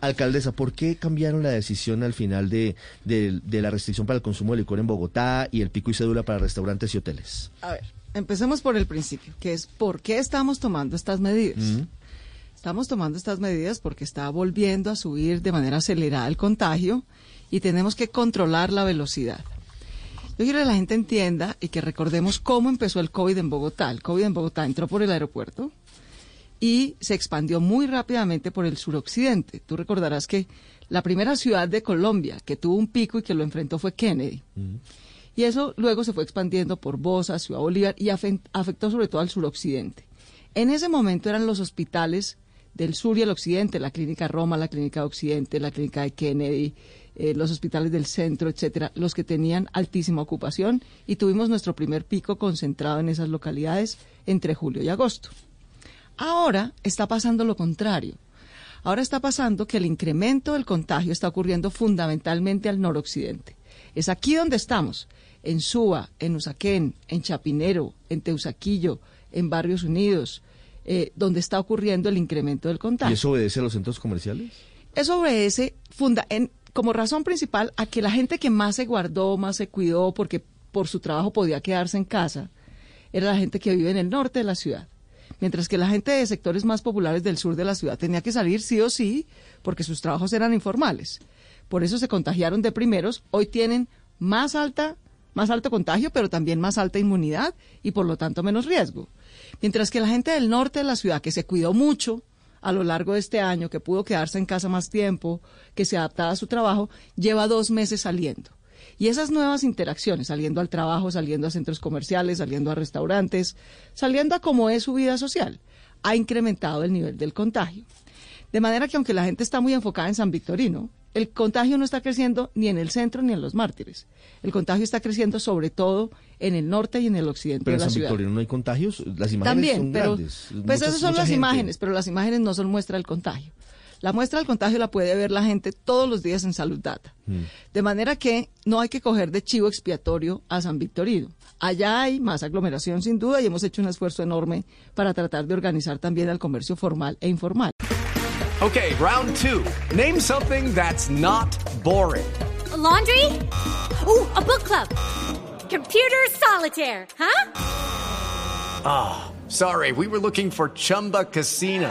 Alcaldesa, ¿por qué cambiaron la decisión al final de, de, de la restricción para el consumo de licor en Bogotá y el pico y cédula para restaurantes y hoteles? A ver, empecemos por el principio, que es por qué estamos tomando estas medidas. Estamos tomando estas medidas porque está volviendo a subir de manera acelerada el contagio y tenemos que controlar la velocidad. Yo quiero que la gente entienda y que recordemos cómo empezó el COVID en Bogotá. El COVID en Bogotá entró por el aeropuerto y se expandió muy rápidamente por el suroccidente. Tú recordarás que la primera ciudad de Colombia que tuvo un pico y que lo enfrentó fue Kennedy. Y eso luego se fue expandiendo por Bosa, Ciudad Bolívar y afe- afectó sobre todo al suroccidente. En ese momento eran los hospitales del sur y el occidente, la clínica Roma, la clínica de Occidente, la clínica de Kennedy, eh, los hospitales del centro, etcétera, los que tenían altísima ocupación y tuvimos nuestro primer pico concentrado en esas localidades entre julio y agosto. Ahora está pasando lo contrario. Ahora está pasando que el incremento del contagio está ocurriendo fundamentalmente al noroccidente. Es aquí donde estamos, en Suba, en Usaquén, en Chapinero, en Teusaquillo, en Barrios Unidos, eh, donde está ocurriendo el incremento del contagio. ¿Y eso obedece a los centros comerciales? Eso obedece funda en, como razón principal a que la gente que más se guardó, más se cuidó, porque por su trabajo podía quedarse en casa, era la gente que vive en el norte de la ciudad. Mientras que la gente de sectores más populares del sur de la ciudad tenía que salir sí o sí, porque sus trabajos eran informales. Por eso se contagiaron de primeros, hoy tienen más alta, más alto contagio, pero también más alta inmunidad y por lo tanto menos riesgo. Mientras que la gente del norte de la ciudad, que se cuidó mucho, a lo largo de este año, que pudo quedarse en casa más tiempo, que se adaptaba a su trabajo, lleva dos meses saliendo. Y esas nuevas interacciones, saliendo al trabajo, saliendo a centros comerciales, saliendo a restaurantes, saliendo a cómo es su vida social, ha incrementado el nivel del contagio. De manera que aunque la gente está muy enfocada en San Victorino, el contagio no está creciendo ni en el centro ni en los mártires. El contagio está creciendo sobre todo en el norte y en el occidente Pero en de la San ciudad. Victorino no hay contagios. Las imágenes También, son pero grandes. pues Muchas- esas son las gente. imágenes, pero las imágenes no son muestra del contagio. La muestra del contagio la puede ver la gente todos los días en Salud Data. Mm. De manera que no hay que coger de chivo expiatorio a San Victorino. Allá hay más aglomeración sin duda y hemos hecho un esfuerzo enorme para tratar de organizar también al comercio formal e informal. Okay, round two. Name something that's not boring. A laundry? Ooh, a book club. Computer solitaire, huh? Sorry, we were looking for Chumba Casino.